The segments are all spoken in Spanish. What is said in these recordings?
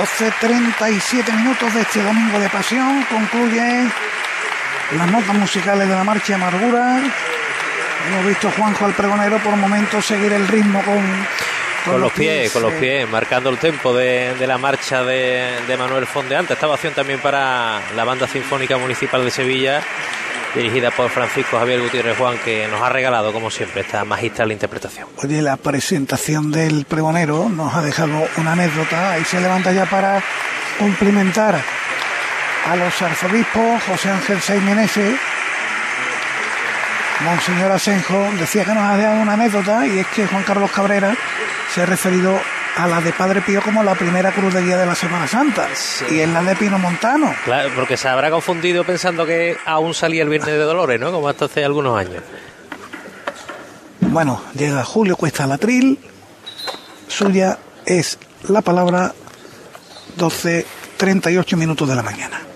12.37 minutos de este domingo de pasión. Concluye las notas musicales de la marcha Amargura. Hemos visto a Juanjo al pregonero por momentos seguir el ritmo con, con, los pies, con los pies, marcando el tempo de, la marcha de, de Manuel Fondeante. Esta ovación también para la Banda Sinfónica Municipal de Sevilla dirigida por Francisco Javier Gutiérrez Juan, que nos ha regalado, como siempre, esta magistral interpretación. Oye, la presentación del pregonero nos ha dejado una anécdota, ahí se levanta ya para cumplimentar a los arzobispos, José Ángel Seimenese, Monseñor Asenjo, decía que nos ha dejado una anécdota, y es que Juan Carlos Cabrera se ha referido a la de Padre Pío como la primera cruz de guía de la Semana Santa. Y es la de Pino Montano. Claro, porque se habrá confundido pensando que aún salía el Viernes de Dolores, ¿no? Como hasta hace algunos años. Bueno, llega Julio Cuesta Latril. Suya es la palabra 12.38 minutos de la mañana.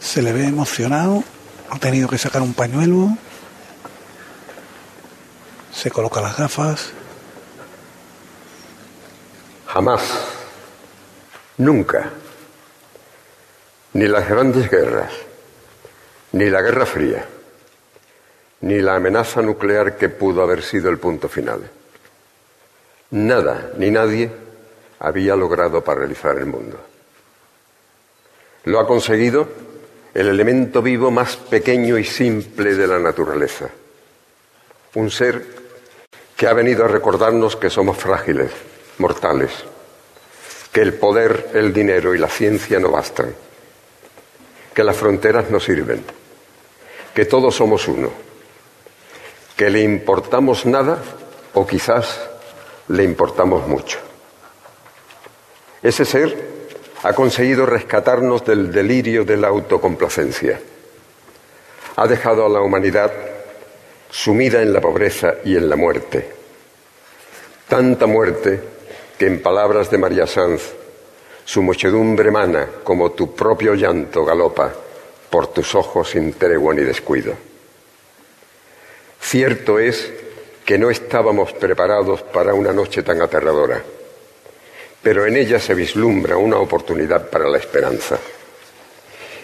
Se le ve emocionado, ha tenido que sacar un pañuelo, se coloca las gafas. Jamás, nunca, ni las grandes guerras, ni la Guerra Fría, ni la amenaza nuclear que pudo haber sido el punto final. Nada ni nadie había logrado paralizar el mundo. Lo ha conseguido el elemento vivo más pequeño y simple de la naturaleza. Un ser que ha venido a recordarnos que somos frágiles, mortales, que el poder, el dinero y la ciencia no bastan, que las fronteras no sirven, que todos somos uno, que le importamos nada o quizás le importamos mucho. Ese ser ha conseguido rescatarnos del delirio de la autocomplacencia. Ha dejado a la humanidad sumida en la pobreza y en la muerte. Tanta muerte que, en palabras de María Sanz, su muchedumbre mana como tu propio llanto galopa por tus ojos sin tregua ni descuido. Cierto es que no estábamos preparados para una noche tan aterradora pero en ella se vislumbra una oportunidad para la esperanza.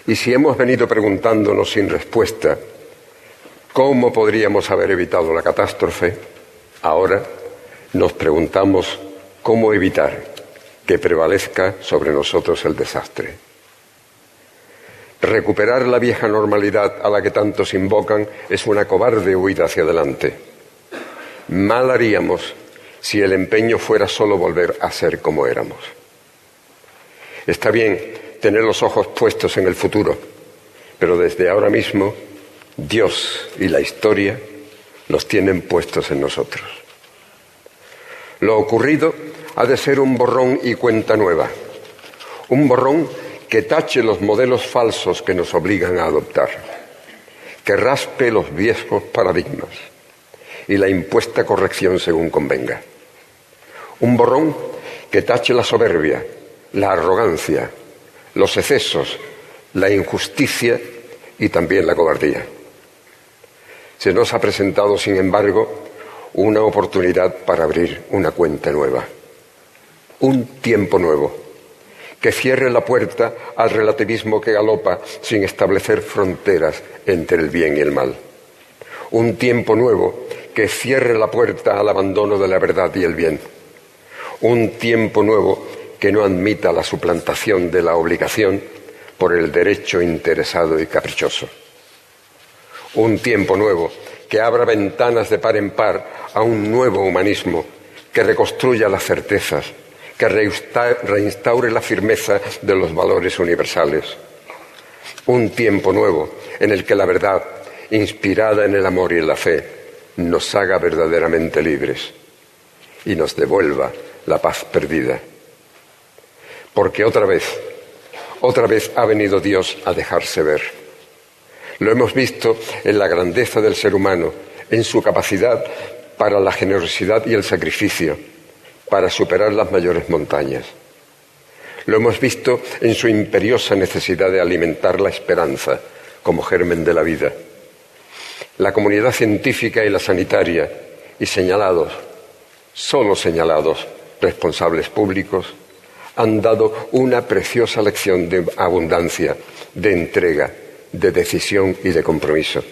Y si hemos venido preguntándonos sin respuesta cómo podríamos haber evitado la catástrofe, ahora nos preguntamos cómo evitar que prevalezca sobre nosotros el desastre. Recuperar la vieja normalidad a la que tantos invocan es una cobarde huida hacia adelante. Mal haríamos si el empeño fuera solo volver a ser como éramos. Está bien tener los ojos puestos en el futuro, pero desde ahora mismo Dios y la historia los tienen puestos en nosotros. Lo ocurrido ha de ser un borrón y cuenta nueva, un borrón que tache los modelos falsos que nos obligan a adoptar, que raspe los viejos paradigmas y la impuesta corrección según convenga. Un borrón que tache la soberbia, la arrogancia, los excesos, la injusticia y también la cobardía. Se nos ha presentado, sin embargo, una oportunidad para abrir una cuenta nueva, un tiempo nuevo, que cierre la puerta al relativismo que galopa sin establecer fronteras entre el bien y el mal. Un tiempo nuevo que cierre la puerta al abandono de la verdad y el bien un tiempo nuevo que no admita la suplantación de la obligación por el derecho interesado y caprichoso. Un tiempo nuevo que abra ventanas de par en par a un nuevo humanismo que reconstruya las certezas, que reinstaure la firmeza de los valores universales. Un tiempo nuevo en el que la verdad, inspirada en el amor y en la fe, nos haga verdaderamente libres y nos devuelva la paz perdida. Porque otra vez, otra vez ha venido Dios a dejarse ver. Lo hemos visto en la grandeza del ser humano, en su capacidad para la generosidad y el sacrificio, para superar las mayores montañas. Lo hemos visto en su imperiosa necesidad de alimentar la esperanza como germen de la vida. La comunidad científica y la sanitaria, y señalados, solo señalados, responsables públicos, han dado una preciosa lección de abundancia, de entrega, de decisión y de compromiso.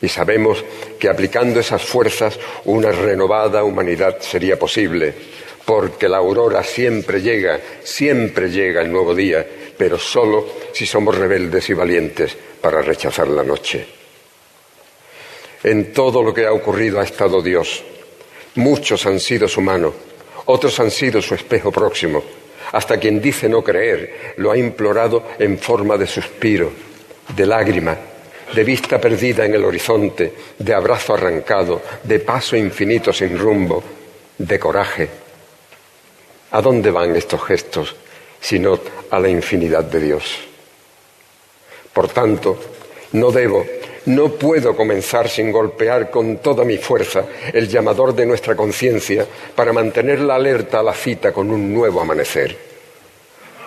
Y sabemos que aplicando esas fuerzas una renovada humanidad sería posible, porque la aurora siempre llega, siempre llega el nuevo día, pero solo si somos rebeldes y valientes para rechazar la noche. En todo lo que ha ocurrido ha estado Dios. Muchos han sido su mano, otros han sido su espejo próximo. Hasta quien dice no creer lo ha implorado en forma de suspiro, de lágrima, de vista perdida en el horizonte, de abrazo arrancado, de paso infinito sin rumbo, de coraje. ¿A dónde van estos gestos sino a la infinidad de Dios? Por tanto, no debo no puedo comenzar sin golpear con toda mi fuerza el llamador de nuestra conciencia para mantenerla alerta a la cita con un nuevo amanecer.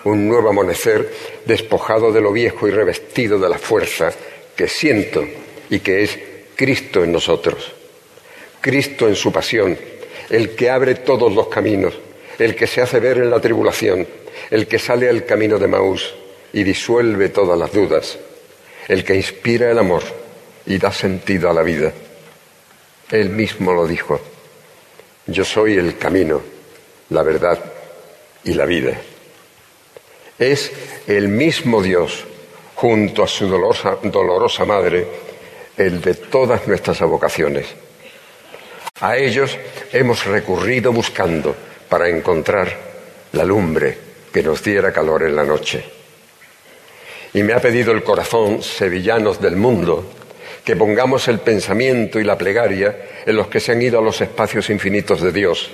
Un nuevo amanecer despojado de lo viejo y revestido de la fuerza que siento y que es Cristo en nosotros. Cristo en su pasión, el que abre todos los caminos, el que se hace ver en la tribulación, el que sale al camino de Maús y disuelve todas las dudas, el que inspira el amor y da sentido a la vida. Él mismo lo dijo, yo soy el camino, la verdad y la vida. Es el mismo Dios, junto a su dolorosa, madre, el de todas nuestras avocaciones. A ellos hemos recurrido buscando para encontrar la lumbre que nos diera calor en la noche. Y me ha pedido el corazón, sevillanos del mundo, que pongamos el pensamiento y la plegaria en los que se han ido a los espacios infinitos de Dios,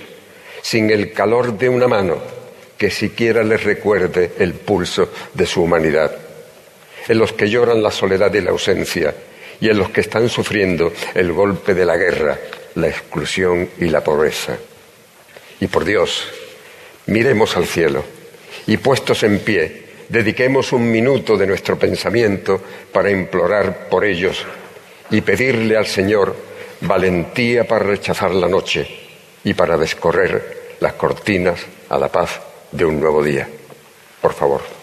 sin el calor de una mano que siquiera les recuerde el pulso de su humanidad, en los que lloran la soledad y la ausencia, y en los que están sufriendo el golpe de la guerra, la exclusión y la pobreza. Y por Dios, miremos al cielo y puestos en pie, dediquemos un minuto de nuestro pensamiento para implorar por ellos y pedirle al Señor valentía para rechazar la noche y para descorrer las cortinas a la paz de un nuevo día. Por favor.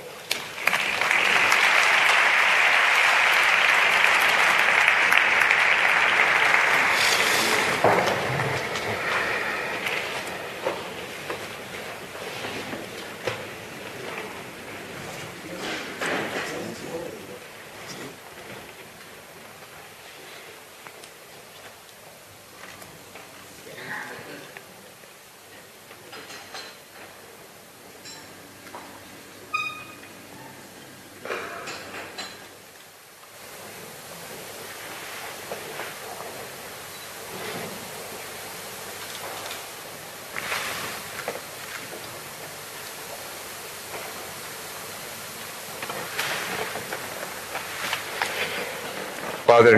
Padre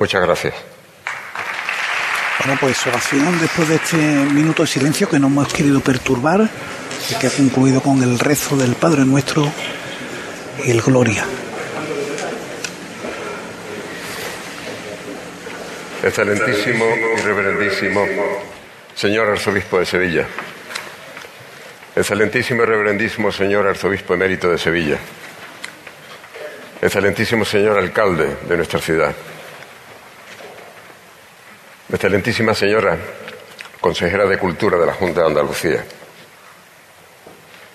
Muchas gracias. Bueno, pues oración después de este minuto de silencio que no hemos querido perturbar y que ha concluido con el rezo del Padre Nuestro y el Gloria. Excelentísimo y reverendísimo señor arzobispo de Sevilla, excelentísimo y reverendísimo señor arzobispo emérito de Sevilla, excelentísimo señor alcalde de nuestra ciudad, excelentísima señora consejera de Cultura de la Junta de Andalucía,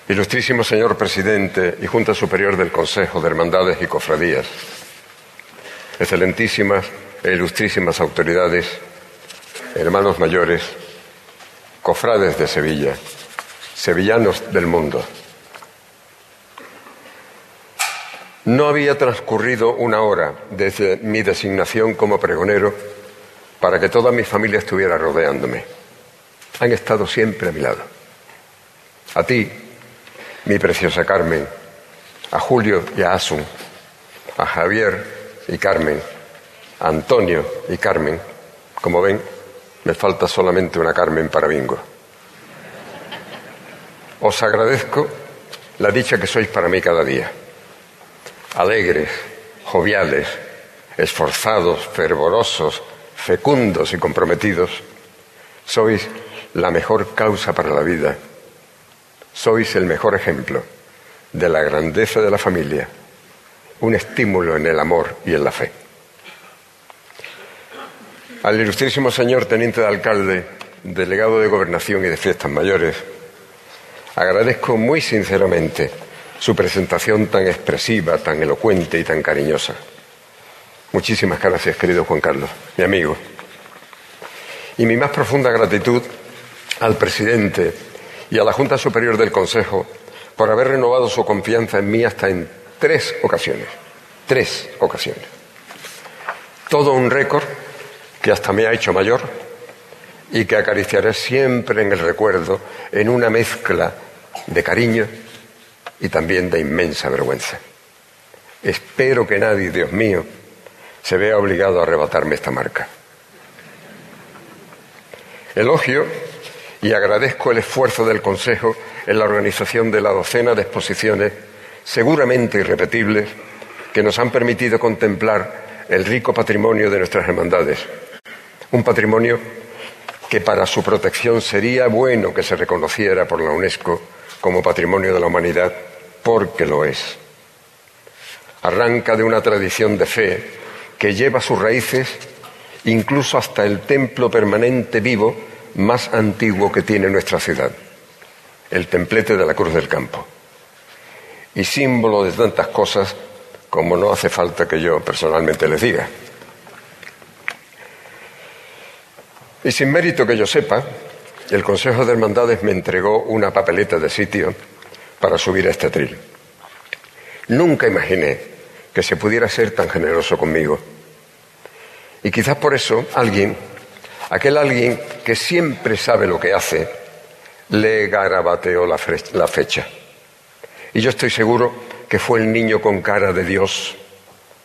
ilustrísimo señor presidente y Junta Superior del Consejo de Hermandades y Cofradías, excelentísimas e ilustrísimas autoridades, hermanos mayores, cofrades de Sevilla, sevillanos del mundo. No había transcurrido una hora desde mi designación como pregonero para que toda mi familia estuviera rodeándome. Han estado siempre a mi lado. A ti, mi preciosa Carmen, a Julio y a Asun, a Javier y Carmen, a Antonio y Carmen. Como ven, me falta solamente una Carmen para bingo. Os agradezco la dicha que sois para mí cada día. Alegres, joviales, esforzados, fervorosos, fecundos y comprometidos. Sois la mejor causa para la vida. Sois el mejor ejemplo de la grandeza de la familia, un estímulo en el amor y en la fe. Al ilustrísimo señor teniente de alcalde, delegado de gobernación y de fiestas mayores, agradezco muy sinceramente su presentación tan expresiva, tan elocuente y tan cariñosa. Muchísimas gracias, querido Juan Carlos, mi amigo. Y mi más profunda gratitud al presidente y a la Junta Superior del Consejo por haber renovado su confianza en mí hasta en tres ocasiones. Tres ocasiones. Todo un récord que hasta me ha hecho mayor y que acariciaré siempre en el recuerdo en una mezcla de cariño y también de inmensa vergüenza. Espero que nadie, Dios mío, se vea obligado a arrebatarme esta marca. Elogio y agradezco el esfuerzo del Consejo en la organización de la docena de exposiciones, seguramente irrepetibles, que nos han permitido contemplar el rico patrimonio de nuestras hermandades un patrimonio que para su protección sería bueno que se reconociera por la UNESCO como patrimonio de la humanidad, porque lo es. Arranca de una tradición de fe que lleva sus raíces incluso hasta el templo permanente vivo más antiguo que tiene nuestra ciudad, el templete de la Cruz del Campo, y símbolo de tantas cosas como no hace falta que yo personalmente les diga. Y sin mérito que yo sepa, el Consejo de Hermandades me entregó una papeleta de sitio para subir a este atril. Nunca imaginé que se pudiera ser tan generoso conmigo. Y quizás por eso alguien, aquel alguien que siempre sabe lo que hace, le garabateó la, la fecha. Y yo estoy seguro que fue el niño con cara de Dios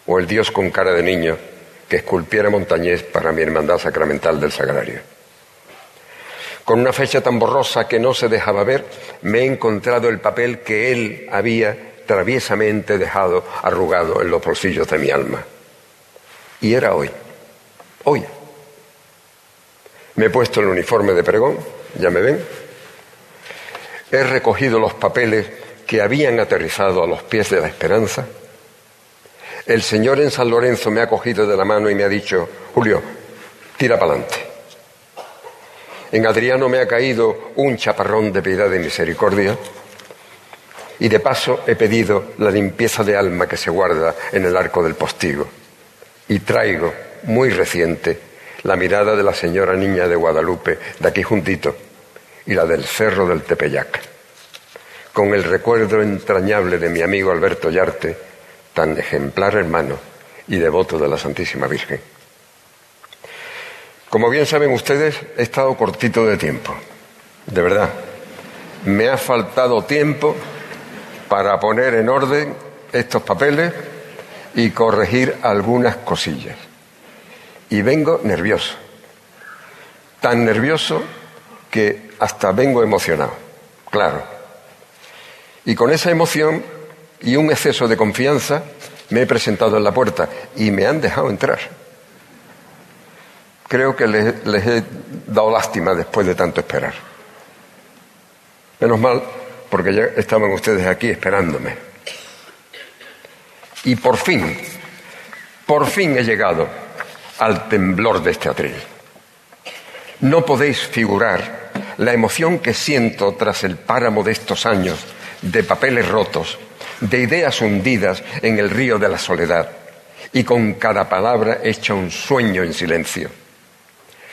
o el Dios con cara de niño que esculpiera Montañés para mi hermandad sacramental del Sagrario. Con una fecha tan borrosa que no se dejaba ver, me he encontrado el papel que él había traviesamente dejado arrugado en los bolsillos de mi alma. Y era hoy, hoy. Me he puesto el uniforme de pregón, ya me ven. He recogido los papeles que habían aterrizado a los pies de la esperanza el Señor en San Lorenzo me ha cogido de la mano y me ha dicho, Julio, tira para adelante. En Adriano me ha caído un chaparrón de piedad y misericordia. Y de paso he pedido la limpieza de alma que se guarda en el arco del postigo. Y traigo, muy reciente, la mirada de la señora niña de Guadalupe, de aquí juntito, y la del cerro del Tepeyac. Con el recuerdo entrañable de mi amigo Alberto Yarte, tan ejemplar hermano y devoto de la Santísima Virgen. Como bien saben ustedes, he estado cortito de tiempo, de verdad. Me ha faltado tiempo para poner en orden estos papeles y corregir algunas cosillas. Y vengo nervioso, tan nervioso que hasta vengo emocionado, claro. Y con esa emoción y un exceso de confianza, me he presentado en la puerta y me han dejado entrar. Creo que les, les he dado lástima después de tanto esperar. Menos mal, porque ya estaban ustedes aquí esperándome. Y por fin, por fin he llegado al temblor de este atril. No podéis figurar la emoción que siento tras el páramo de estos años de papeles rotos, de ideas hundidas en el río de la soledad y con cada palabra hecha un sueño en silencio.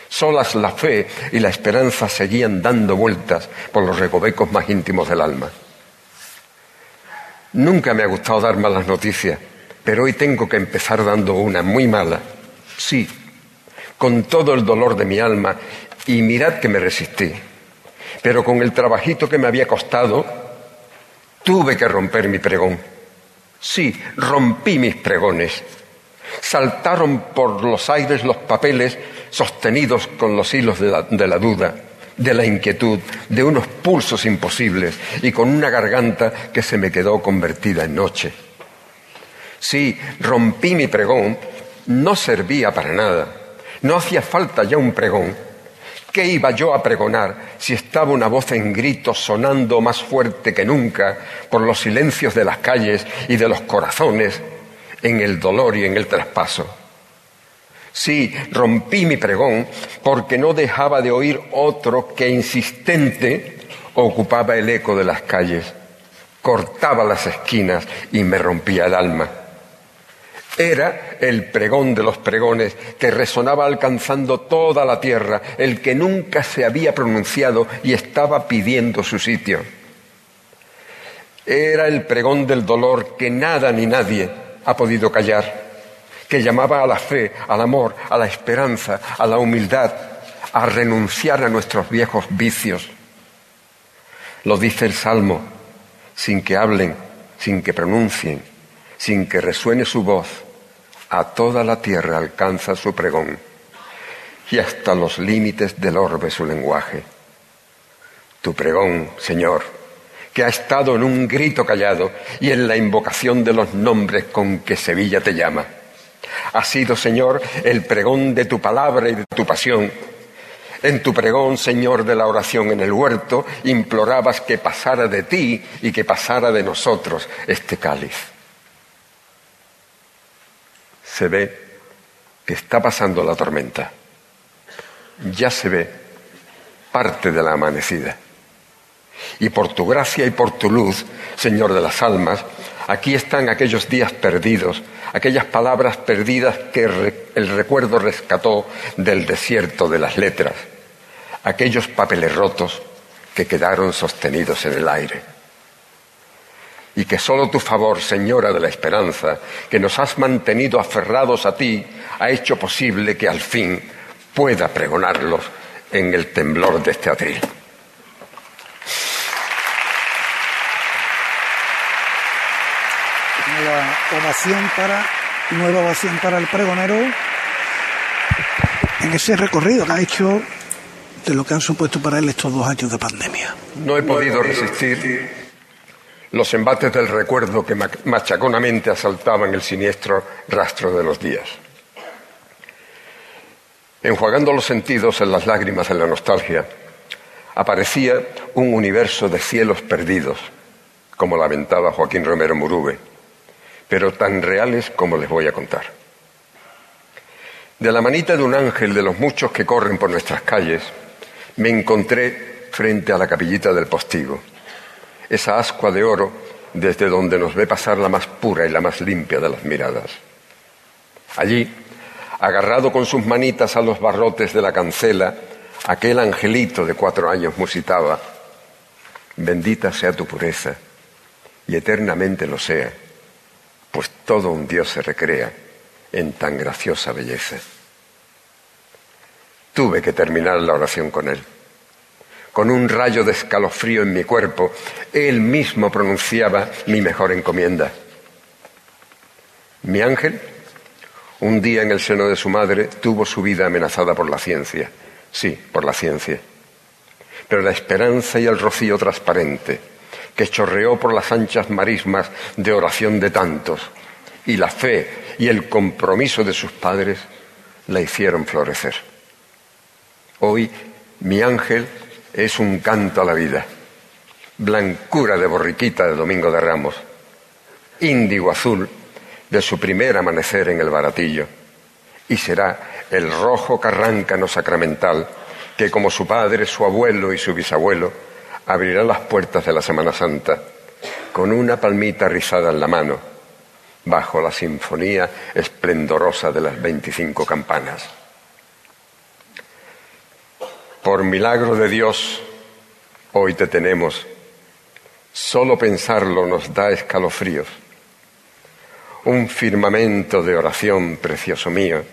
Solas la fe y la esperanza seguían dando vueltas por los recovecos más íntimos del alma. Nunca me ha gustado dar malas noticias, pero hoy tengo que empezar dando una muy mala. Sí, con todo el dolor de mi alma, y mirad que me resistí. Pero con el trabajito que me había costado, tuve que romper mi pregón. Sí, rompí mis pregones. Saltaron por los aires los papeles sostenidos con los hilos de la, duda, de la inquietud, de unos pulsos imposibles y con una garganta que se me quedó convertida en noche. Sí, rompí mi pregón, no servía para nada, no hacía falta ya un pregón. ¿Qué iba yo a pregonar si estaba una voz en grito sonando más fuerte que nunca por los silencios de las calles y de los corazones en el dolor y en el traspaso? Sí, rompí mi pregón porque no dejaba de oír otro que insistente ocupaba el eco de las calles, cortaba las esquinas y me rompía el alma. Era el pregón de los pregones que resonaba alcanzando toda la tierra, el que nunca se había pronunciado y estaba pidiendo su sitio. Era el pregón del dolor que nada ni nadie ha podido callar que llamaba a la fe, al amor, a la esperanza, a la humildad, a renunciar a nuestros viejos vicios. Lo dice el Salmo, sin que hablen, sin que pronuncien, sin que resuene su voz, a toda la tierra alcanza su pregón y hasta los límites del orbe su lenguaje. Tu pregón, Señor, que ha estado en un grito callado y en la invocación de los nombres con que Sevilla te llama ha sido, Señor, el pregón de tu palabra y de tu pasión. En tu pregón, Señor, de la oración en el huerto, implorabas que pasara de ti y que pasara de nosotros este cáliz. Se ve que está pasando la tormenta. Ya se ve parte de la amanecida. Y por tu gracia y por tu luz, Señor de las almas, aquí están aquellos días perdidos, aquellas palabras perdidas que el recuerdo rescató del desierto de las letras, aquellos papeles rotos que quedaron sostenidos en el aire. Y que solo tu favor, Señora de la Esperanza, que nos has mantenido aferrados a ti, ha hecho posible que al fin pueda pregonarlos en el temblor de este atril. Ovación para, nueva ovación para el pregonero en ese recorrido que ha hecho de lo que han supuesto para él estos dos años de pandemia. No he podido resistir los embates del recuerdo que machaconamente asaltaban el siniestro rastro de los días. Enjuagando los sentidos en las lágrimas de la nostalgia, aparecía un universo de cielos perdidos, como lamentaba Joaquín Romero Murube pero tan reales como les voy a contar. De la manita de un ángel de los muchos que corren por nuestras calles, me encontré frente a la capillita del postigo, esa ascua de oro desde donde nos ve pasar la más pura y la más limpia de las miradas. Allí, agarrado con sus manitas a los barrotes de la cancela, aquel angelito de cuatro años musitaba, bendita sea tu pureza y eternamente lo sea pues todo un Dios se recrea en tan graciosa belleza. Tuve que terminar la oración con él. Con un rayo de escalofrío en mi cuerpo, él mismo pronunciaba mi mejor encomienda. Mi ángel, un día en el seno de su madre, tuvo su vida amenazada por la ciencia. Sí, por la ciencia. Pero la esperanza y el rocío transparente, que chorreó por las anchas marismas de oración de tantos, y la fe y el compromiso de sus padres la hicieron florecer. Hoy mi ángel es un canto a la vida, blancura de borriquita de Domingo de Ramos, índigo azul de su primer amanecer en el baratillo, y será el rojo carráncano sacramental que como su padre, su abuelo y su bisabuelo abrirá las puertas de la Semana Santa con una palmita rizada en la mano, bajo la sinfonía esplendorosa de las veinticinco campanas. Por milagro de Dios, hoy te tenemos. Solo pensarlo nos da escalofríos. Un firmamento de oración, precioso mío,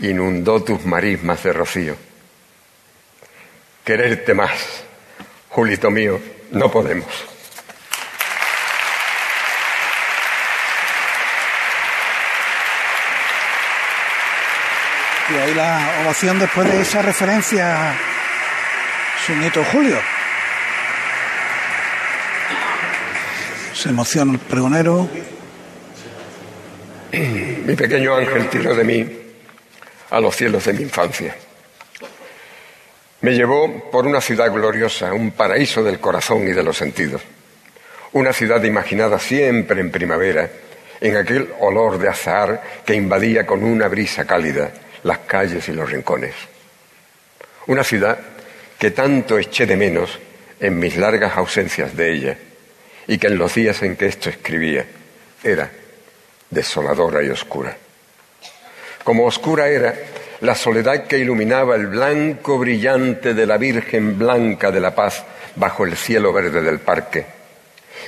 inundó tus marismas de rocío. Quererte más, Julito mío, no podemos. Y ahí la ovación después de esa referencia a su nieto Julio. Se emociona el pregonero. Mi pequeño ángel tiró de mí a los cielos de mi infancia. Me llevó por una ciudad gloriosa, un paraíso del corazón y de los sentidos. Una ciudad imaginada siempre en primavera, en aquel olor de azahar que invadía con una brisa cálida las calles y los rincones. Una ciudad que tanto eché de menos en mis largas ausencias de ella y que en los días en que esto escribía era desoladora y oscura. Como oscura era la soledad que iluminaba el blanco brillante de la Virgen Blanca de la Paz bajo el cielo verde del parque,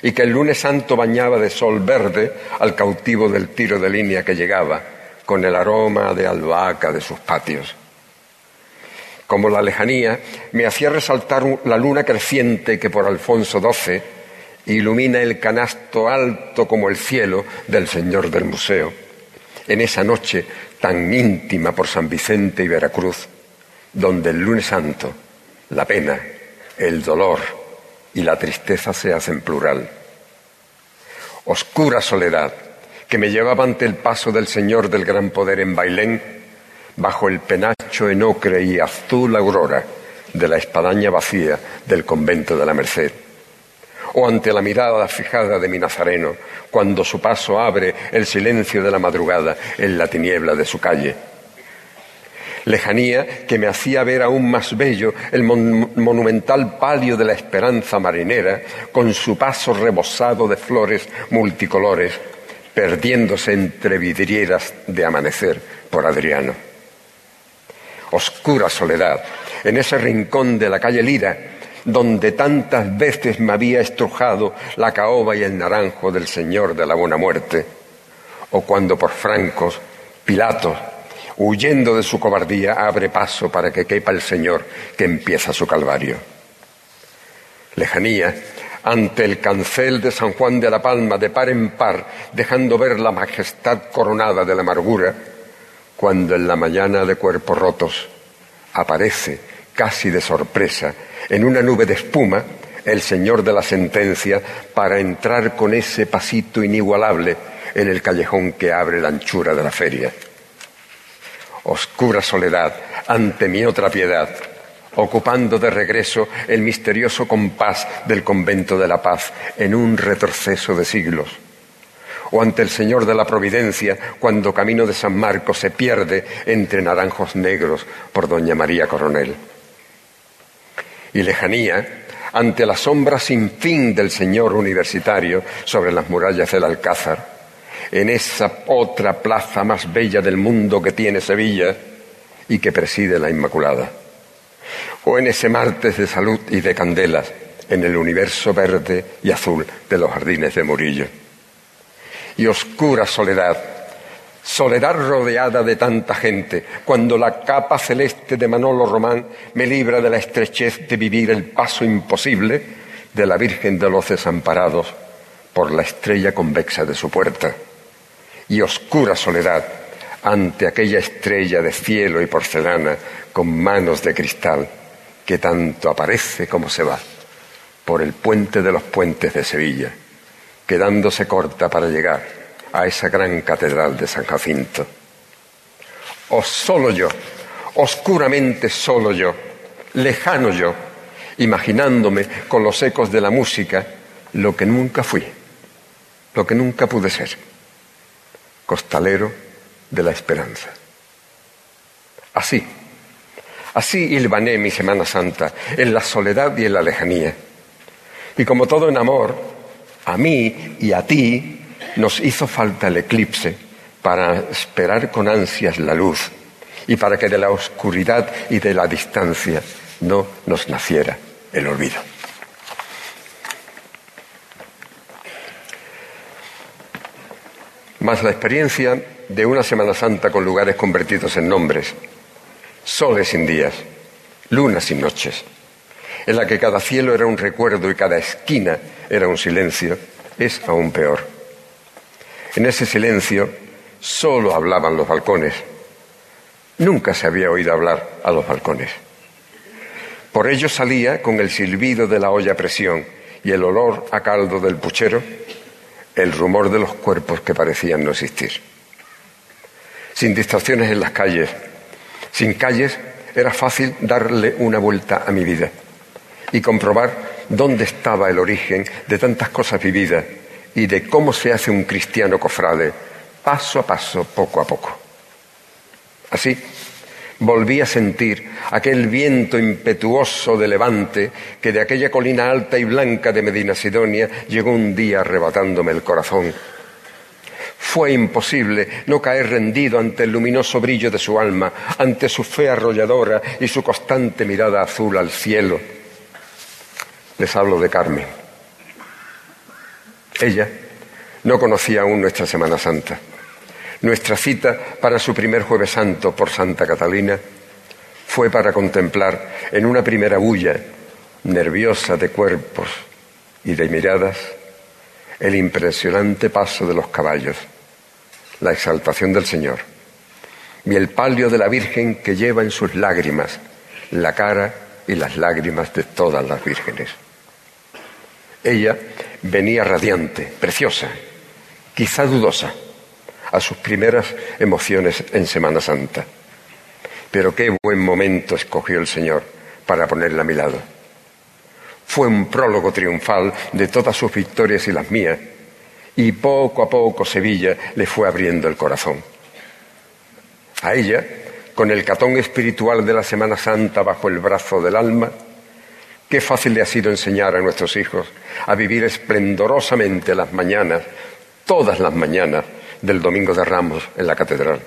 y que el lunes santo bañaba de sol verde al cautivo del tiro de línea que llegaba, con el aroma de albahaca de sus patios. Como la lejanía me hacía resaltar la luna creciente que por Alfonso XII ilumina el canasto alto como el cielo del señor del museo. En esa noche tan íntima por San Vicente y Veracruz, donde el lunes santo, la pena, el dolor y la tristeza se hacen plural. Oscura soledad, que me llevaba ante el paso del Señor del Gran Poder en Bailén, bajo el penacho en ocre y azul aurora de la espadaña vacía del convento de la Merced, o ante la mirada fijada de mi Nazareno, cuando su paso abre el silencio de la madrugada en la tiniebla de su calle. Lejanía que me hacía ver aún más bello el monumental palio de la esperanza marinera, con su paso rebosado de flores multicolores, perdiéndose entre vidrieras de amanecer por Adriano. Oscura soledad, en ese rincón de la calle Lira, donde tantas veces me había estrujado la caoba y el naranjo del Señor de la Buena Muerte, o cuando por francos, Pilato, huyendo de su cobardía, abre paso para que quepa el Señor que empieza su calvario. Lejanía, ante el cancel de San Juan de la Palma de par en par, dejando ver la majestad coronada de la amargura, cuando en la mañana de cuerpos rotos aparece, casi de sorpresa, en una nube de espuma, el señor de la sentencia para entrar con ese pasito inigualable en el callejón que abre la anchura de la feria. Oscura soledad ante mi otra piedad, ocupando de regreso el misterioso compás del convento de la paz en un retroceso de siglos. O ante el Señor de la Providencia, cuando camino de San Marcos se pierde entre naranjos negros por Doña María Coronel. Y lejanía, ante la sombra sin fin del Señor universitario sobre las murallas del Alcázar, en esa otra plaza más bella del mundo que tiene Sevilla y que preside la Inmaculada o en ese martes de salud y de candelas en el universo verde y azul de los jardines de Murillo. Y oscura soledad, soledad rodeada de tanta gente, cuando la capa celeste de Manolo Román me libra de la estrechez de vivir el paso imposible de la Virgen de los Desamparados por la estrella convexa de su puerta. Y oscura soledad ante aquella estrella de cielo y porcelana con manos de cristal que tanto aparece como se va por el puente de los puentes de Sevilla, quedándose corta para llegar a esa gran catedral de San Jacinto. O solo yo, oscuramente solo yo, lejano yo, imaginándome con los ecos de la música lo que nunca fui, lo que nunca pude ser, costalero de la esperanza. Así, así hilvané mi Semana Santa, en la soledad y en la lejanía. Y como todo en amor, a mí y a ti nos hizo falta el eclipse para esperar con ansias la luz y para que de la oscuridad y de la distancia no nos naciera el olvido. Más la experiencia de una Semana Santa con lugares convertidos en nombres, soles sin días, lunas sin noches, en la que cada cielo era un recuerdo y cada esquina era un silencio, es aún peor. En ese silencio solo hablaban los balcones. Nunca se había oído hablar a los balcones. Por ello salía, con el silbido de la olla a presión y el olor a caldo del puchero, el rumor de los cuerpos que parecían no existir. Sin distracciones en las calles, sin calles, era fácil darle una vuelta a mi vida y comprobar dónde estaba el origen de tantas cosas vividas y de cómo se hace un cristiano cofrade, paso a paso, poco a poco. Así, volví a sentir aquel viento impetuoso de levante que de aquella colina alta y blanca de Medina Sidonia llegó un día arrebatándome el corazón. Fue imposible no caer rendido ante el luminoso brillo de su alma, ante su fe arrolladora y su constante mirada azul al cielo. Les hablo de Carmen. Ella no conocía aún nuestra Semana Santa. Nuestra cita para su primer jueves santo por Santa Catalina fue para contemplar en una primera bulla nerviosa de cuerpos y de miradas el impresionante paso de los caballos, la exaltación del Señor y el palio de la Virgen que lleva en sus lágrimas la cara y las lágrimas de todas las vírgenes. Ella venía radiante, preciosa, quizá dudosa a sus primeras emociones en Semana Santa. Pero qué buen momento escogió el Señor para ponerla a mi lado. Fue un prólogo triunfal de todas sus victorias y las mías, y poco a poco Sevilla le fue abriendo el corazón. A ella, con el catón espiritual de la Semana Santa bajo el brazo del alma, qué fácil le ha sido enseñar a nuestros hijos a vivir esplendorosamente las mañanas, todas las mañanas, del Domingo de Ramos en la catedral.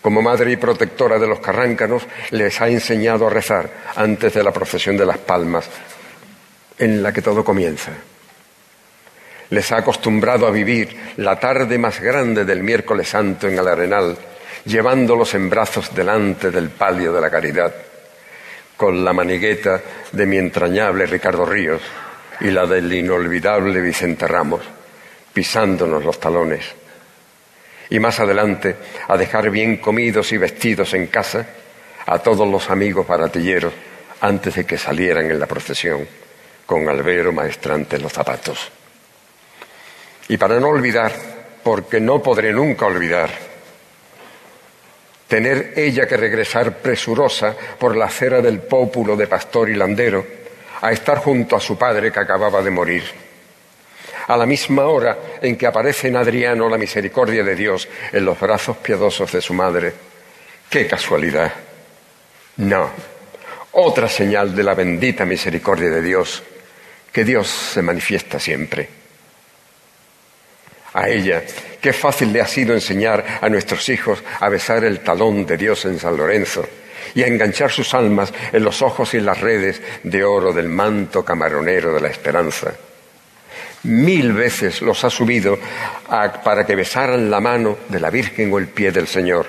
Como madre y protectora de los carráncanos, les ha enseñado a rezar antes de la procesión de las palmas, en la que todo comienza. Les ha acostumbrado a vivir la tarde más grande del miércoles santo en el Arenal, llevándolos en brazos delante del palio de la caridad, con la manigueta de mi entrañable Ricardo Ríos y la del inolvidable Vicente Ramos, pisándonos los talones y más adelante a dejar bien comidos y vestidos en casa a todos los amigos baratilleros antes de que salieran en la procesión con albero maestrante en los zapatos. Y para no olvidar, porque no podré nunca olvidar, tener ella que regresar presurosa por la acera del pópulo de pastor y landero a estar junto a su padre que acababa de morir a la misma hora en que aparece en Adriano la misericordia de Dios en los brazos piadosos de su madre. ¡Qué casualidad! No, otra señal de la bendita misericordia de Dios, que Dios se manifiesta siempre. A ella, qué fácil le ha sido enseñar a nuestros hijos a besar el talón de Dios en San Lorenzo y a enganchar sus almas en los ojos y en las redes de oro del manto camaronero de la esperanza mil veces los ha subido para que besaran la mano de la Virgen o el pie del Señor.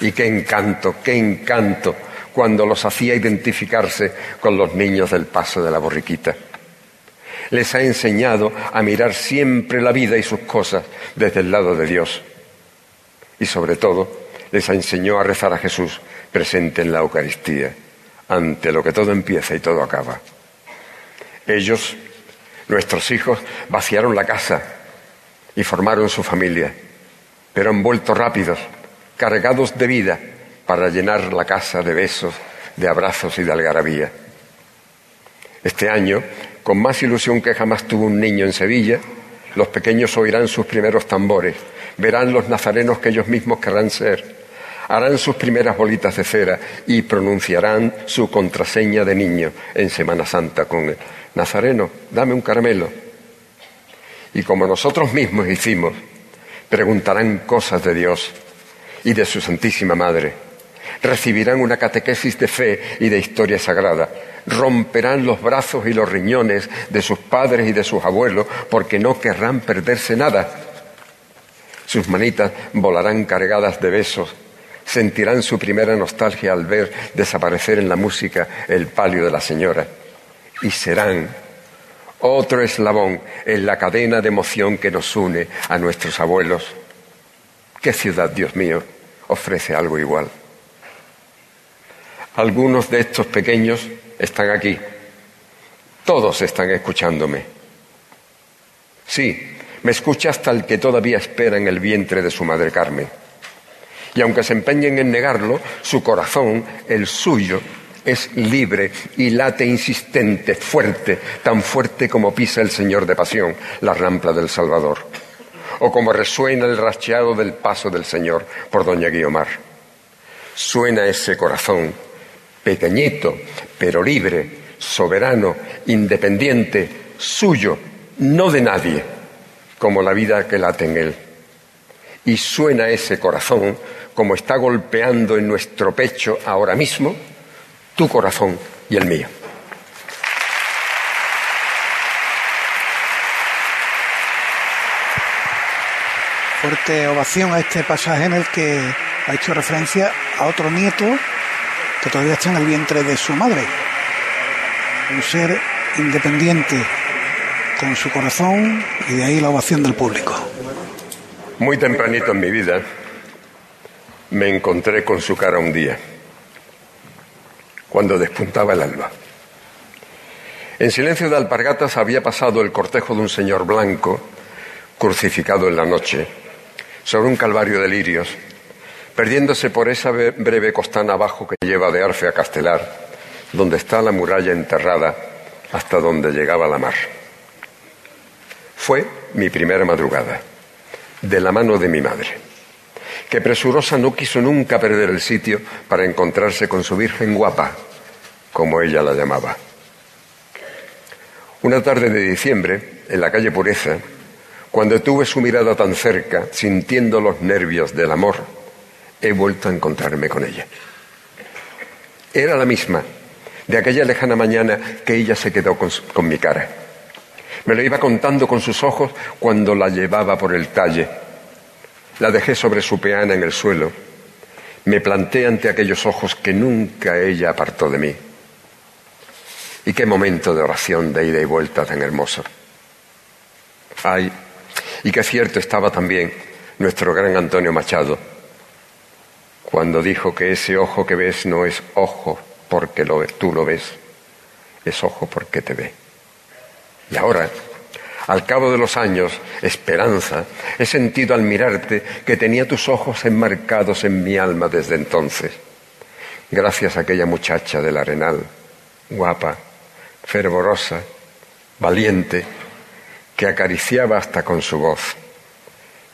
Y qué encanto, qué encanto cuando los hacía identificarse con los niños del paso de la borriquita. Les ha enseñado a mirar siempre la vida y sus cosas desde el lado de Dios. Y sobre todo, les enseñó a rezar a Jesús presente en la Eucaristía, ante lo que todo empieza y todo acaba. Ellos Nuestros hijos vaciaron la casa y formaron su familia, pero han vuelto rápidos, cargados de vida, para llenar la casa de besos, de abrazos y de algarabía. Este año, con más ilusión que jamás tuvo un niño en Sevilla, los pequeños oirán sus primeros tambores, verán los nazarenos que ellos mismos querrán ser, harán sus primeras bolitas de cera y pronunciarán su contraseña de niño en Semana Santa con el Nazareno, dame un caramelo. Y como nosotros mismos hicimos, preguntarán cosas de Dios y de su Santísima Madre. Recibirán una catequesis de fe y de historia sagrada. Romperán los brazos y los riñones de sus padres y de sus abuelos porque no querrán perderse nada. Sus manitas volarán cargadas de besos. Sentirán su primera nostalgia al ver desaparecer en la música el palio de la señora. Y serán otro eslabón en la cadena de emoción que nos une a nuestros abuelos. ¿Qué ciudad, Dios mío, ofrece algo igual? Algunos de estos pequeños están aquí. Todos están escuchándome. Sí, me escucha hasta el que todavía espera en el vientre de su madre Carmen. Y aunque se empeñen en negarlo, su corazón, el suyo, es libre y late insistente, fuerte, tan fuerte como pisa el Señor de Pasión, la rampla del Salvador, o como resuena el racheado del paso del Señor por Doña Guiomar. Suena ese corazón, pequeñito, pero libre, soberano, independiente, suyo, no de nadie, como la vida que late en él. Y suena ese corazón como está golpeando en nuestro pecho ahora mismo, tu corazón y el mío. Fuerte ovación a este pasaje en el que ha hecho referencia a otro nieto que todavía está en el vientre de su madre. Un ser independiente con su corazón y de ahí la ovación del público. Muy tempranito en mi vida me encontré con su cara un día cuando despuntaba el alba. En silencio de alpargatas había pasado el cortejo de un señor blanco, crucificado en la noche, sobre un calvario de lirios, perdiéndose por esa breve costana abajo que lleva de Arfe a Castelar, donde está la muralla enterrada hasta donde llegaba la mar. Fue mi primera madrugada, de la mano de mi madre, que presurosa no quiso nunca perder el sitio para encontrarse con su Virgen guapa, como ella la llamaba. Una tarde de diciembre, en la calle Pureza, cuando tuve su mirada tan cerca, sintiendo los nervios del amor, he vuelto a encontrarme con ella. Era la misma de aquella lejana mañana que ella se quedó con, con mi cara. Me lo iba contando con sus ojos cuando la llevaba por el talle. La dejé sobre su peana en el suelo. Me planté ante aquellos ojos que nunca ella apartó de mí. Y qué momento de oración de ida y vuelta tan hermoso. Ay, y qué cierto estaba también nuestro gran Antonio Machado cuando dijo que ese ojo que ves no es ojo porque lo, tú lo ves, es ojo porque te ve. Y ahora, al cabo de los años, esperanza, he sentido al mirarte que tenía tus ojos enmarcados en mi alma desde entonces, gracias a aquella muchacha del arenal, guapa, fervorosa, valiente, que acariciaba hasta con su voz,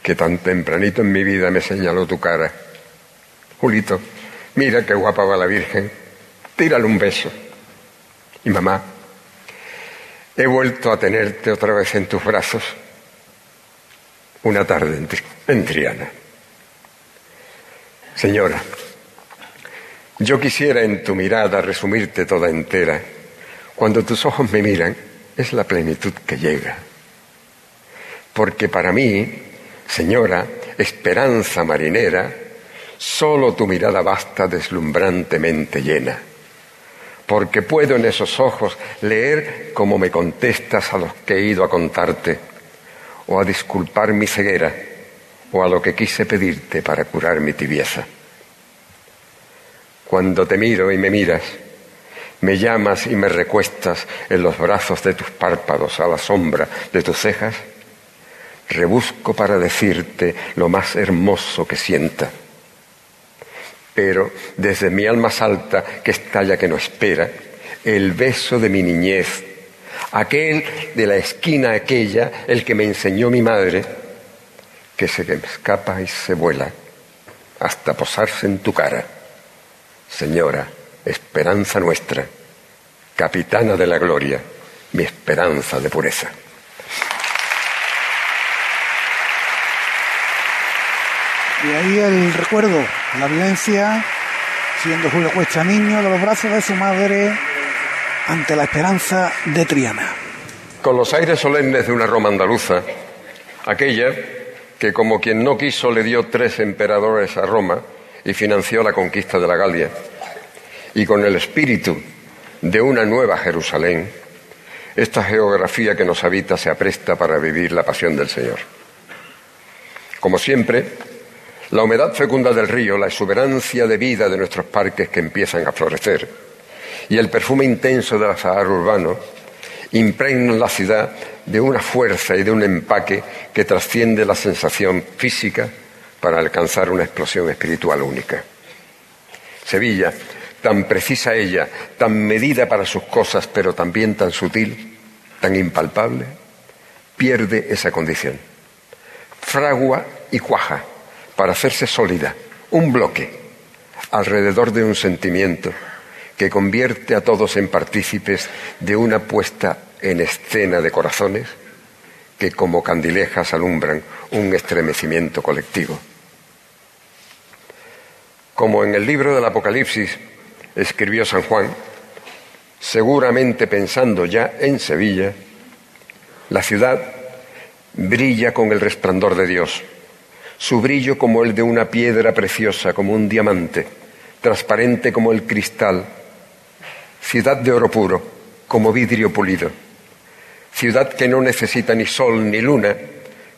que tan tempranito en mi vida me señaló tu cara. Julito, mira qué guapa va la Virgen, tírale un beso. Y mamá, he vuelto a tenerte otra vez en tus brazos una tarde en Triana. Señora, yo quisiera en tu mirada resumirte toda entera cuando tus ojos me miran, es la plenitud que llega. Porque para mí, señora, esperanza marinera, solo tu mirada basta deslumbrantemente llena. Porque puedo en esos ojos leer como me contestas a los que he ido a contarte, o a disculpar mi ceguera, o a lo que quise pedirte para curar mi tibieza. Cuando te miro y me miras, me llamas y me recuestas en los brazos de tus párpados a la sombra de tus cejas. Rebusco para decirte lo más hermoso que sienta. Pero desde mi alma salta que estalla que no espera, el beso de mi niñez, aquel de la esquina aquella, el que me enseñó mi madre, que se escapa y se vuela hasta posarse en tu cara. Señora, esperanza nuestra, capitana de la gloria, mi esperanza de pureza. Y ahí el recuerdo, la vivencia, siendo Julio Cuesta niño, de los brazos de su madre ante la esperanza de Triana. Con los aires solemnes de una Roma andaluza, aquella que como quien no quiso le dio tres emperadores a Roma y financió la conquista de la Galia, y con el espíritu de una nueva Jerusalén, esta geografía que nos habita se apresta para vivir la pasión del Señor. Como siempre, la humedad fecunda del río, la exuberancia de vida de nuestros parques que empiezan a florecer y el perfume intenso del azahar urbano impregnan la ciudad de una fuerza y de un empaque que trasciende la sensación física para alcanzar una explosión espiritual única. Sevilla, tan precisa ella, tan medida para sus cosas, pero también tan sutil, tan impalpable, pierde esa condición. Fragua y cuaja para hacerse sólida, un bloque, alrededor de un sentimiento que convierte a todos en partícipes de una puesta en escena de corazones que como candilejas alumbran un estremecimiento colectivo. Como en el libro del Apocalipsis escribió San Juan, seguramente pensando ya en Sevilla, la ciudad brilla con el resplandor de Dios su brillo como el de una piedra preciosa, como un diamante, transparente como el cristal, ciudad de oro puro, como vidrio pulido, ciudad que no necesita ni sol ni luna,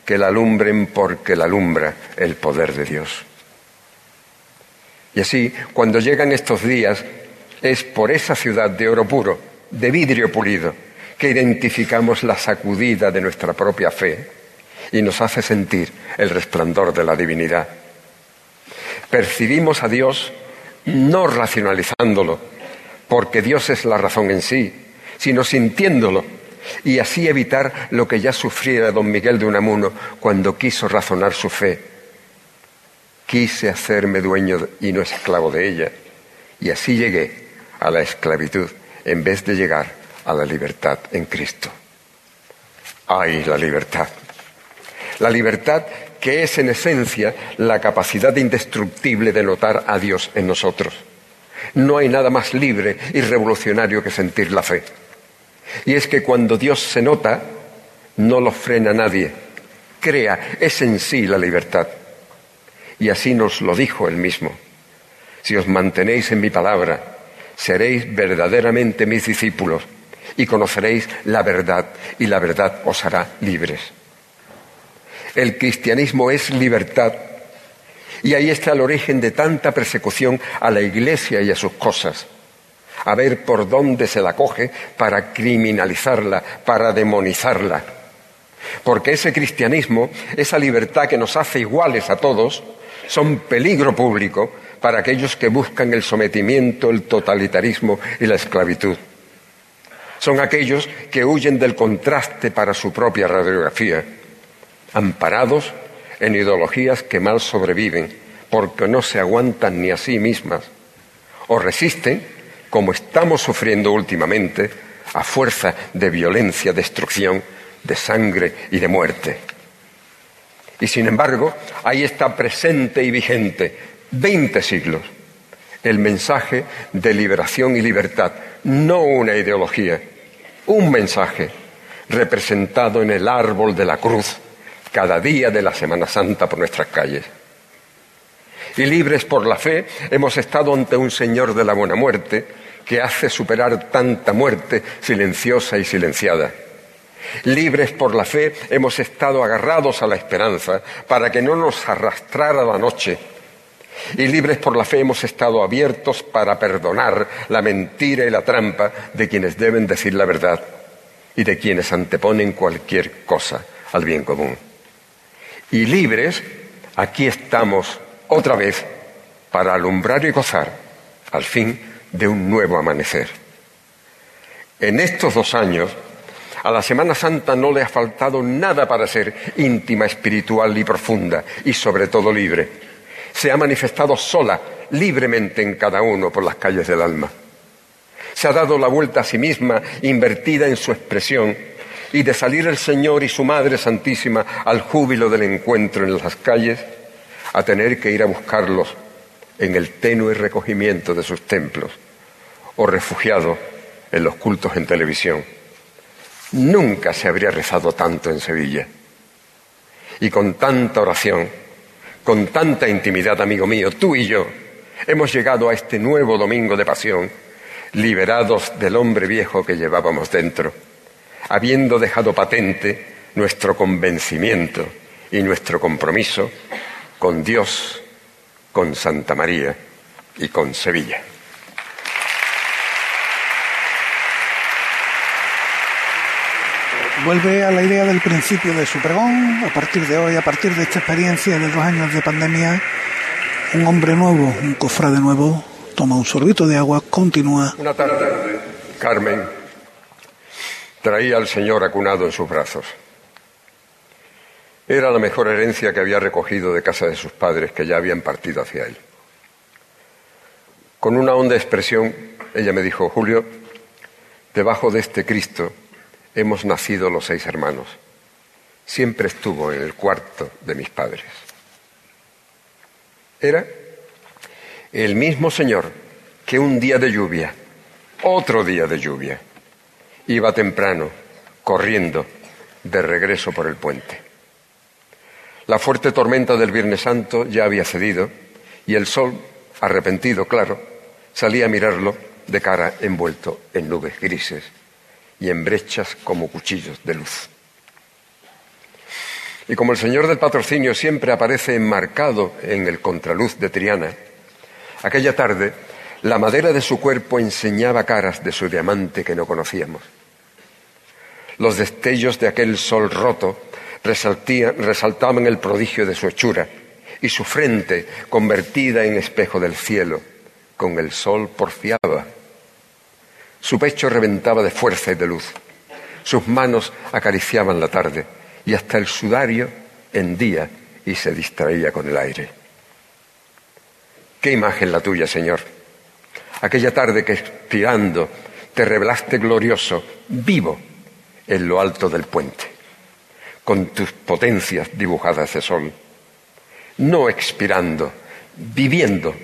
que la alumbren porque la alumbra el poder de Dios. Y así, cuando llegan estos días, es por esa ciudad de oro puro, de vidrio pulido, que identificamos la sacudida de nuestra propia fe y nos hace sentir el resplandor de la divinidad. Percibimos a Dios no racionalizándolo, porque Dios es la razón en sí, sino sintiéndolo, y así evitar lo que ya sufriera don Miguel de Unamuno cuando quiso razonar su fe. Quise hacerme dueño y no esclavo de ella, y así llegué a la esclavitud en vez de llegar a la libertad en Cristo. ¡Ay, la libertad! La libertad que es en esencia la capacidad indestructible de notar a Dios en nosotros. No hay nada más libre y revolucionario que sentir la fe. Y es que cuando Dios se nota, no lo frena nadie. Crea, es en sí la libertad. Y así nos lo dijo él mismo. Si os mantenéis en mi palabra, seréis verdaderamente mis discípulos y conoceréis la verdad y la verdad os hará libres. El cristianismo es libertad. Y ahí está el origen de tanta persecución a la Iglesia y a sus cosas. A ver por dónde se la coge para criminalizarla, para demonizarla. Porque ese cristianismo, esa libertad que nos hace iguales a todos, son peligro público para aquellos que buscan el sometimiento, el totalitarismo y la esclavitud. Son aquellos que huyen del contraste para su propia radiografía amparados en ideologías que mal sobreviven porque no se aguantan ni a sí mismas o resisten, como estamos sufriendo últimamente, a fuerza de violencia, destrucción, de sangre y de muerte. Y sin embargo, ahí está presente y vigente, veinte siglos, el mensaje de liberación y libertad, no una ideología, un mensaje representado en el árbol de la cruz cada día de la Semana Santa por nuestras calles. Y libres por la fe, hemos estado ante un Señor de la buena muerte que hace superar tanta muerte silenciosa y silenciada. Libres por la fe, hemos estado agarrados a la esperanza para que no nos arrastrara la noche. Y libres por la fe hemos estado abiertos para perdonar la mentira y la trampa de quienes deben decir la verdad y de quienes anteponen cualquier cosa al bien común y libres, aquí estamos otra vez para alumbrar y gozar, al fin, de un nuevo amanecer. En estos dos años, a la Semana Santa no le ha faltado nada para ser íntima, espiritual y profunda, y sobre todo libre. Se ha manifestado sola, libremente en cada uno por las calles del alma. Se ha dado la vuelta a sí misma, invertida en su expresión, y de salir el Señor y su Madre Santísima al júbilo del encuentro en las calles, a tener que ir a buscarlos en el tenue recogimiento de sus templos, o refugiado en los cultos en televisión. Nunca se habría rezado tanto en Sevilla. Y con tanta oración, con tanta intimidad, amigo mío, tú y yo, hemos llegado a este nuevo domingo de pasión, liberados del hombre viejo que llevábamos dentro, habiendo dejado patente nuestro convencimiento y nuestro compromiso con Dios, con Santa María y con Sevilla. vuelve a la idea del principio de su pregón. A partir de hoy, a partir de esta experiencia de dos años de pandemia, un hombre nuevo, un cofrade nuevo, toma un sorbito de agua, continúa. Una tarde, Carmen traía al Señor acunado en sus brazos. Era la mejor herencia que había recogido de casa de sus padres, que ya habían partido hacia él. Con una honda expresión, ella me dijo, Julio, debajo de este Cristo hemos nacido los seis hermanos. Siempre estuvo en el cuarto de mis padres. Era el mismo Señor que un día de lluvia, otro día de lluvia, iba temprano, corriendo, de regreso por el puente. La fuerte tormenta del Viernes Santo ya había cedido y el sol, arrepentido, claro, salía a mirarlo de cara envuelto en nubes grises y en brechas como cuchillos de luz. Y como el señor del patrocinio siempre aparece enmarcado en el contraluz de Triana, aquella tarde la madera de su cuerpo enseñaba caras de su diamante que no conocíamos. Los destellos de aquel sol roto resaltaban el prodigio de su hechura y su frente, convertida en espejo del cielo, con el sol porfiaba su pecho reventaba de fuerza y de luz. Sus manos acariciaban la tarde y hasta el sudario hendía y se distraía con el aire. Qué imagen la tuya, Señor. Aquella tarde que expirando te revelaste glorioso, vivo, en lo alto del puente, con tus potencias dibujadas de sol. No expirando, viviendo,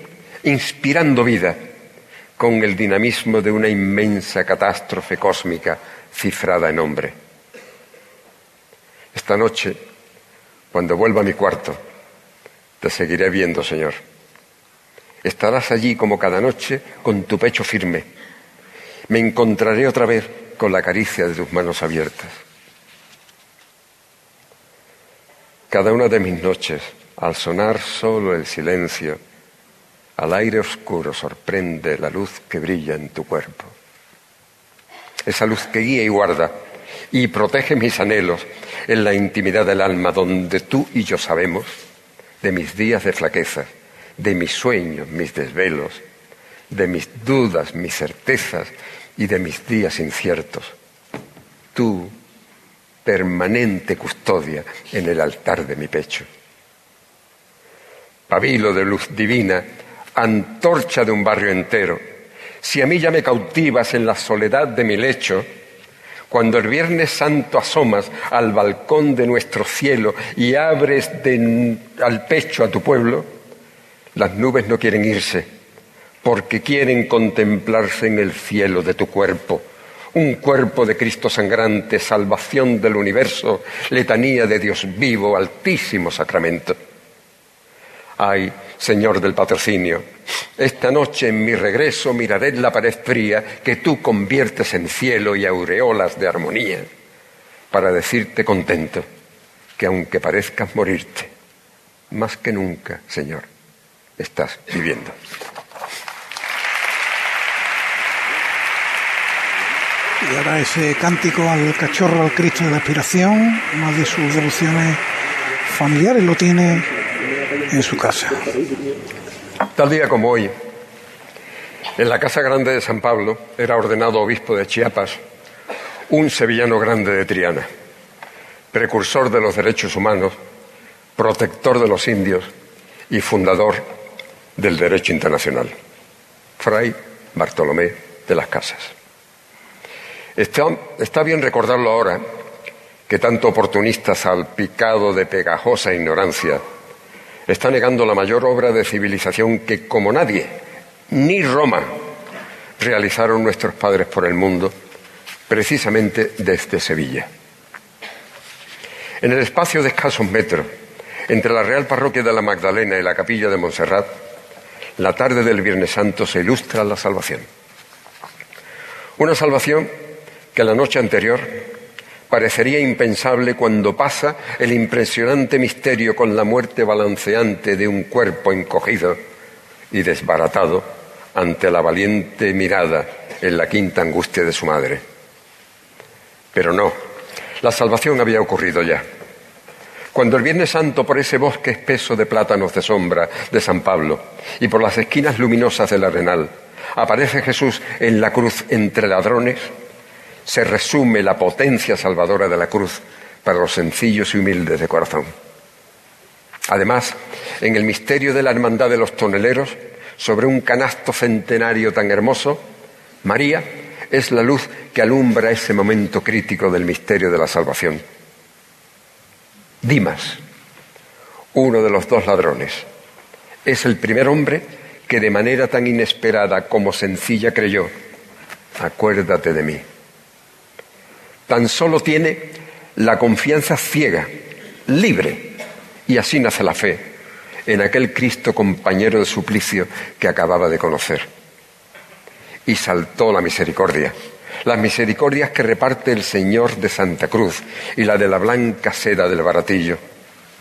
inspirando vida, con el dinamismo de una inmensa catástrofe cósmica cifrada en hombre. Esta noche, cuando vuelva a mi cuarto, te seguiré viendo, Señor. Estarás allí como cada noche con tu pecho firme. Me encontraré otra vez con la caricia de tus manos abiertas. Cada una de mis noches, al sonar solo el silencio, al aire oscuro sorprende la luz que brilla en tu cuerpo. Esa luz que guía y guarda y protege mis anhelos en la intimidad del alma donde tú y yo sabemos de mis días de flaqueza, de mis sueños, mis desvelos, de mis dudas, mis certezas y de mis días inciertos. Tú, permanente custodia en el altar de mi pecho. Pabilo de luz divina, antorcha de un barrio entero, si a mí ya me cautivas en la soledad de mi lecho, cuando el Viernes Santo asomas al balcón de nuestro cielo y abres al pecho a tu pueblo, las nubes no quieren irse, porque quieren contemplarse en el cielo de tu cuerpo, un cuerpo de Cristo sangrante, salvación del universo, letanía de Dios vivo, altísimo sacramento. Ay, Señor del patrocinio, esta noche en mi regreso miraré la pared fría que tú conviertes en cielo y aureolas de armonía, para decirte contento que aunque parezcas morirte, más que nunca, Señor, estás viviendo. Y ahora ese cántico al cachorro, al Cristo de la Aspiración, una de sus devociones familiares, lo tiene en su casa. Tal día como hoy, en la Casa Grande de San Pablo era ordenado obispo de Chiapas un sevillano grande de Triana, precursor de los derechos humanos, protector de los indios y fundador del derecho internacional, Fray Bartolomé de las Casas. Está, está bien recordarlo ahora que tanto oportunista salpicado de pegajosa ignorancia está negando la mayor obra de civilización que como nadie, ni Roma, realizaron nuestros padres por el mundo, precisamente desde Sevilla. En el espacio de escasos metros entre la Real Parroquia de la Magdalena y la Capilla de Montserrat, la tarde del Viernes Santo se ilustra la salvación. Una salvación que la noche anterior parecería impensable cuando pasa el impresionante misterio con la muerte balanceante de un cuerpo encogido y desbaratado ante la valiente mirada en la quinta angustia de su madre. Pero no, la salvación había ocurrido ya. Cuando el Viernes Santo por ese bosque espeso de plátanos de sombra de San Pablo y por las esquinas luminosas del Arenal aparece Jesús en la cruz entre ladrones, se resume la potencia salvadora de la cruz para los sencillos y humildes de corazón. Además, en el misterio de la hermandad de los toneleros, sobre un canasto centenario tan hermoso, María es la luz que alumbra ese momento crítico del misterio de la salvación. Dimas, uno de los dos ladrones, es el primer hombre que de manera tan inesperada como sencilla creyó, acuérdate de mí tan solo tiene la confianza ciega, libre, y así nace la fe en aquel Cristo compañero de suplicio que acababa de conocer. Y saltó la misericordia, las misericordias que reparte el Señor de Santa Cruz y la de la blanca seda del baratillo.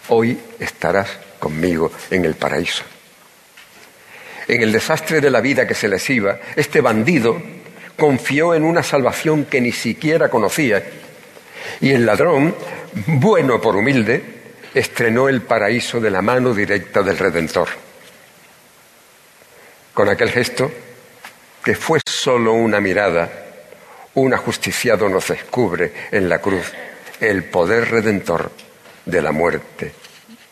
Hoy estarás conmigo en el paraíso. En el desastre de la vida que se les iba, este bandido confió en una salvación que ni siquiera conocía. Y el ladrón, bueno por humilde, estrenó el paraíso de la mano directa del Redentor. Con aquel gesto, que fue solo una mirada, un ajusticiado nos descubre en la cruz el poder redentor de la muerte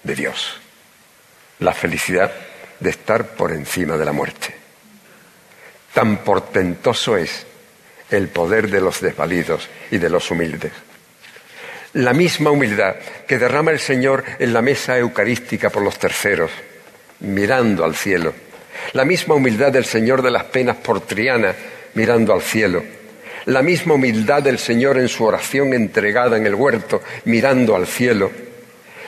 de Dios. La felicidad de estar por encima de la muerte. Tan portentoso es el poder de los desvalidos y de los humildes. La misma humildad que derrama el Señor en la mesa eucarística por los terceros, mirando al cielo. La misma humildad del Señor de las penas por Triana, mirando al cielo. La misma humildad del Señor en su oración entregada en el huerto, mirando al cielo.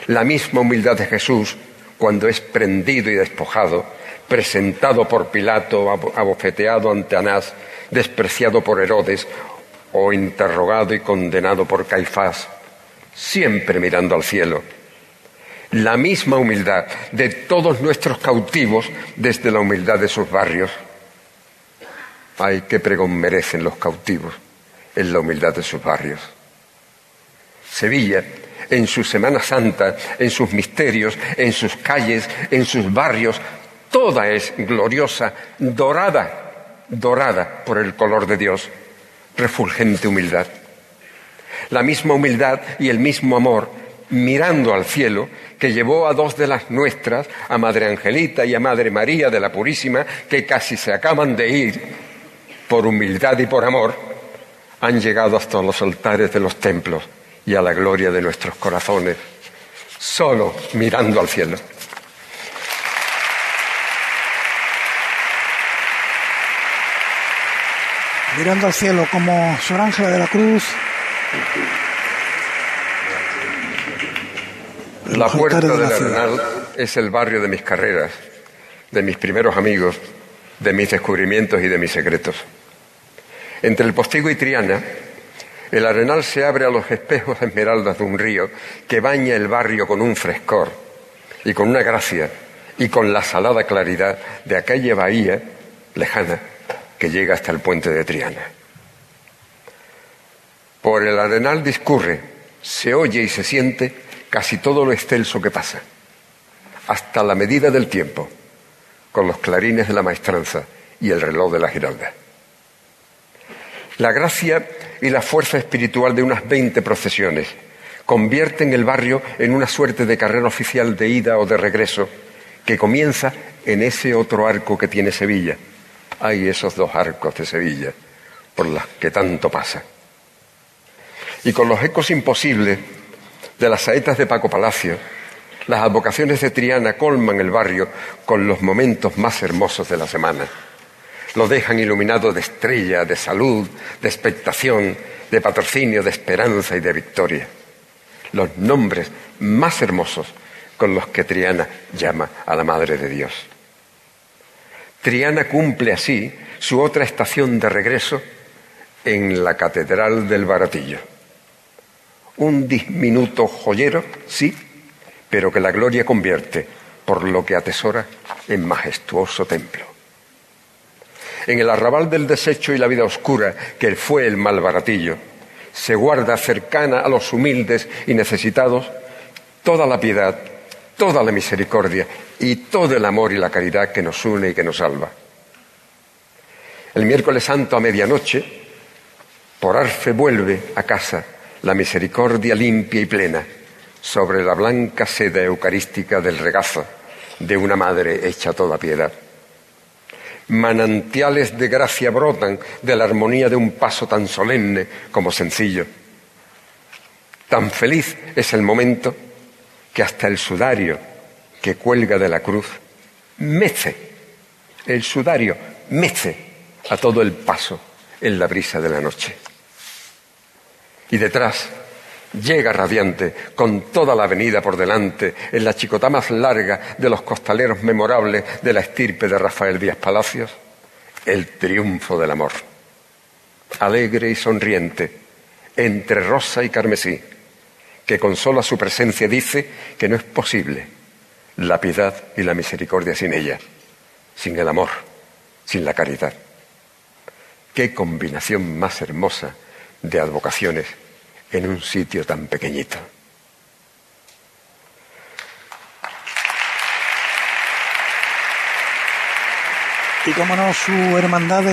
La misma humildad de Jesús cuando es prendido y despojado presentado por Pilato, abofeteado ante Anás, despreciado por Herodes o interrogado y condenado por Caifás, siempre mirando al cielo. La misma humildad de todos nuestros cautivos desde la humildad de sus barrios. Ay, qué pregón merecen los cautivos en la humildad de sus barrios. Sevilla, en su Semana Santa, en sus misterios, en sus calles, en sus barrios, toda es gloriosa, dorada, dorada por el color de Dios, refulgente humildad. La misma humildad y el mismo amor mirando al cielo que llevó a dos de las nuestras, a Madre Angelita y a Madre María de la Purísima, que casi se acaban de ir por humildad y por amor, han llegado hasta los altares de los templos y a la gloria de nuestros corazones, solo mirando al cielo. mirando al cielo como Sor Ángela de la Cruz. La puerta del Arenal es el barrio de mis carreras, de mis primeros amigos, de mis descubrimientos y de mis secretos. Entre el Postigo y Triana, el Arenal se abre a los espejos esmeraldas de un río que baña el barrio con un frescor y con una gracia y con la salada claridad de aquella bahía lejana que llega hasta el puente de Triana. Por el arenal discurre, se oye y se siente casi todo lo excelso que pasa, hasta la medida del tiempo, con los clarines de la maestranza y el reloj de la giralda. La gracia y la fuerza espiritual de unas veinte procesiones convierten el barrio en una suerte de carrera oficial de ida o de regreso que comienza en ese otro arco que tiene Sevilla. Hay esos dos arcos de Sevilla por los que tanto pasa. Y con los ecos imposibles de las saetas de Paco Palacio, las advocaciones de Triana colman el barrio con los momentos más hermosos de la semana. Lo dejan iluminado de estrella, de salud, de expectación, de patrocinio, de esperanza y de victoria. Los nombres más hermosos con los que Triana llama a la Madre de Dios. Triana cumple así su otra estación de regreso en la Catedral del Baratillo. Un diminuto joyero, sí, pero que la gloria convierte, por lo que atesora, en majestuoso templo. En el arrabal del desecho y la vida oscura, que fue el mal baratillo, se guarda cercana a los humildes y necesitados toda la piedad, toda la misericordia y todo el amor y la caridad que nos une y que nos salva. El miércoles santo a medianoche, por arfe vuelve a casa la misericordia limpia y plena sobre la blanca seda eucarística del regazo de una madre hecha toda piedad. Manantiales de gracia brotan de la armonía de un paso tan solemne como sencillo. Tan feliz es el momento que hasta el sudario que cuelga de la cruz mece, el sudario mece a todo el paso en la brisa de la noche. Y detrás llega radiante, con toda la avenida por delante, en la chicotá más larga de los costaleros memorables de la estirpe de Rafael Díaz Palacios, el triunfo del amor. Alegre y sonriente, entre rosa y carmesí, que con sola su presencia dice que no es posible la piedad y la misericordia sin ella, sin el amor, sin la caridad. Qué combinación más hermosa de advocaciones en un sitio tan pequeñito. Y cómo no, su hermandad